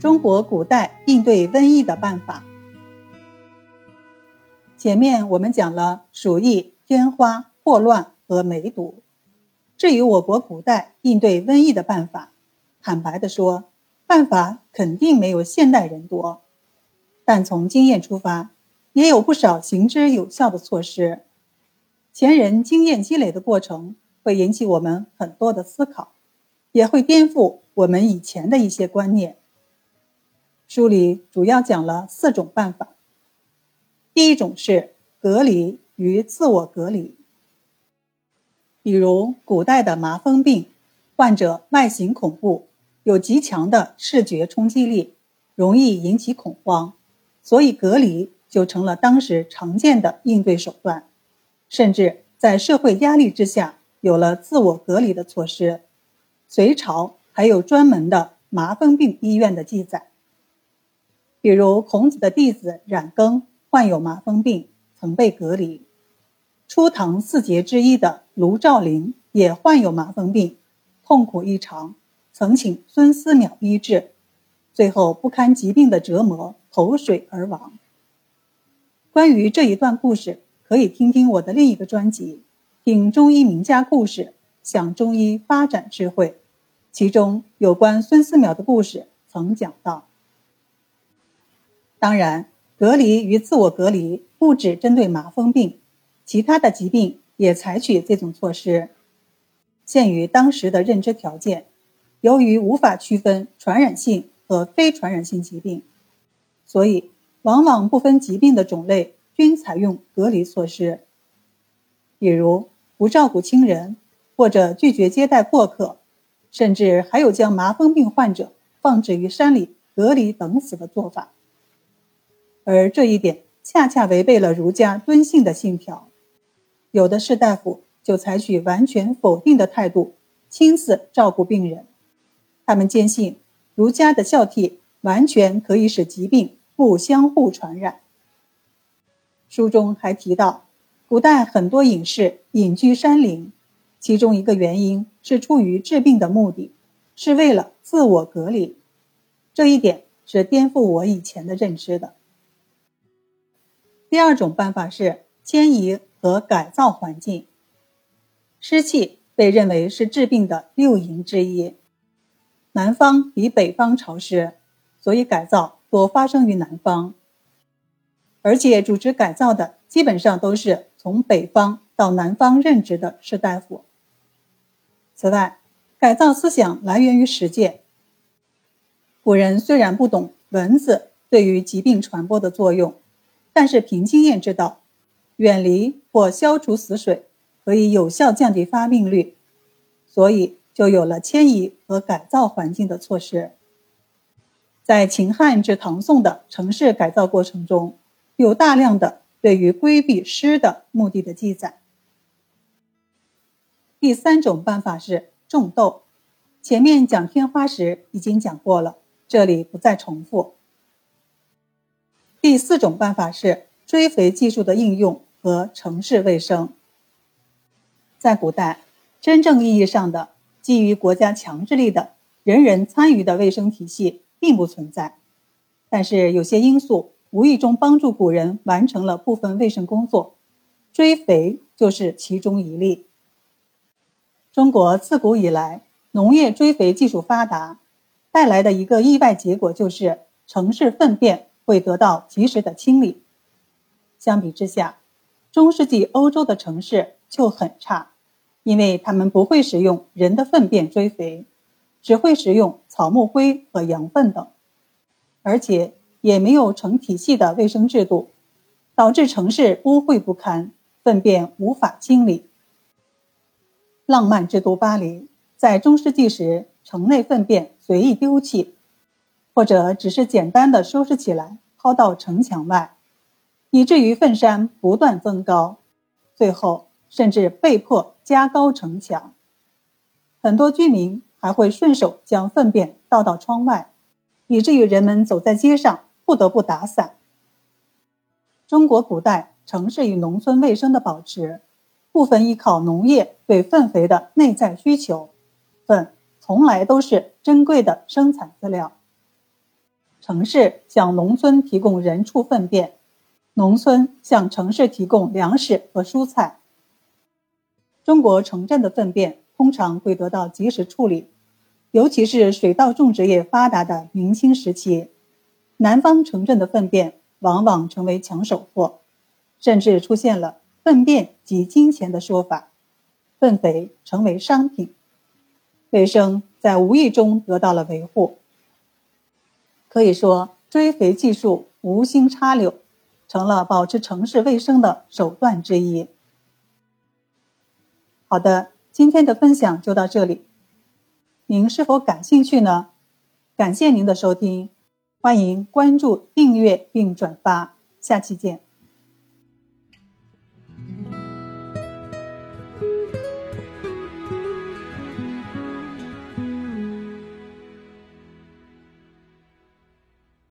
中国古代应对瘟疫的办法。前面我们讲了鼠疫、天花、霍乱和梅毒。至于我国古代应对瘟疫的办法，坦白地说，办法肯定没有现代人多。但从经验出发，也有不少行之有效的措施。前人经验积累的过程，会引起我们很多的思考，也会颠覆我们以前的一些观念。书里主要讲了四种办法。第一种是隔离与自我隔离，比如古代的麻风病，患者外形恐怖，有极强的视觉冲击力，容易引起恐慌，所以隔离就成了当时常见的应对手段，甚至在社会压力之下，有了自我隔离的措施。隋朝还有专门的麻风病医院的记载，比如孔子的弟子冉耕。患有麻风病，曾被隔离。初唐四杰之一的卢照邻也患有麻风病，痛苦异常，曾请孙思邈医治，最后不堪疾病的折磨，投水而亡。关于这一段故事，可以听听我的另一个专辑《听中医名家故事，享中医发展智慧》，其中有关孙思邈的故事曾讲到。当然。隔离与自我隔离不只针对麻风病，其他的疾病也采取这种措施。限于当时的认知条件，由于无法区分传染性和非传染性疾病，所以往往不分疾病的种类均采用隔离措施。比如不照顾亲人，或者拒绝接待过客，甚至还有将麻风病患者放置于山里隔离等死的做法。而这一点恰恰违背了儒家敦信的信条，有的士大夫就采取完全否定的态度，亲自照顾病人。他们坚信儒家的孝悌完全可以使疾病不相互传染。书中还提到，古代很多隐士隐居山林，其中一个原因是出于治病的目的，是为了自我隔离。这一点是颠覆我以前的认知的。第二种办法是迁移和改造环境。湿气被认为是治病的六淫之一。南方比北方潮湿，所以改造多发生于南方。而且主持改造的基本上都是从北方到南方任职的士大夫。此外，改造思想来源于实践。古人虽然不懂蚊子对于疾病传播的作用。但是凭经验知道，远离或消除死水可以有效降低发病率，所以就有了迁移和改造环境的措施。在秦汉至唐宋的城市改造过程中，有大量的对于规避湿的目的的记载。第三种办法是种豆，前面讲天花时已经讲过了，这里不再重复。第四种办法是追肥技术的应用和城市卫生。在古代，真正意义上的基于国家强制力的人人参与的卫生体系并不存在，但是有些因素无意中帮助古人完成了部分卫生工作，追肥就是其中一例。中国自古以来农业追肥技术发达，带来的一个意外结果就是城市粪便。会得到及时的清理。相比之下，中世纪欧洲的城市就很差，因为他们不会使用人的粪便追肥，只会使用草木灰和羊粪等，而且也没有成体系的卫生制度，导致城市污秽不堪，粪便无法清理。浪漫之都巴黎，在中世纪时，城内粪便随意丢弃。或者只是简单的收拾起来，抛到城墙外，以至于粪山不断增高，最后甚至被迫加高城墙。很多居民还会顺手将粪便倒到窗外，以至于人们走在街上不得不打伞。中国古代城市与农村卫生的保持，部分依靠农业对粪肥的内在需求，粪从来都是珍贵的生产资料。城市向农村提供人畜粪便，农村向城市提供粮食和蔬菜。中国城镇的粪便通常会得到及时处理，尤其是水稻种植业发达的明清时期，南方城镇的粪便往往成为抢手货，甚至出现了“粪便即金钱”的说法，粪肥成为商品，卫生在无意中得到了维护。可以说，追肥技术无心插柳，成了保持城市卫生的手段之一。好的，今天的分享就到这里。您是否感兴趣呢？感谢您的收听，欢迎关注、订阅并转发，下期见。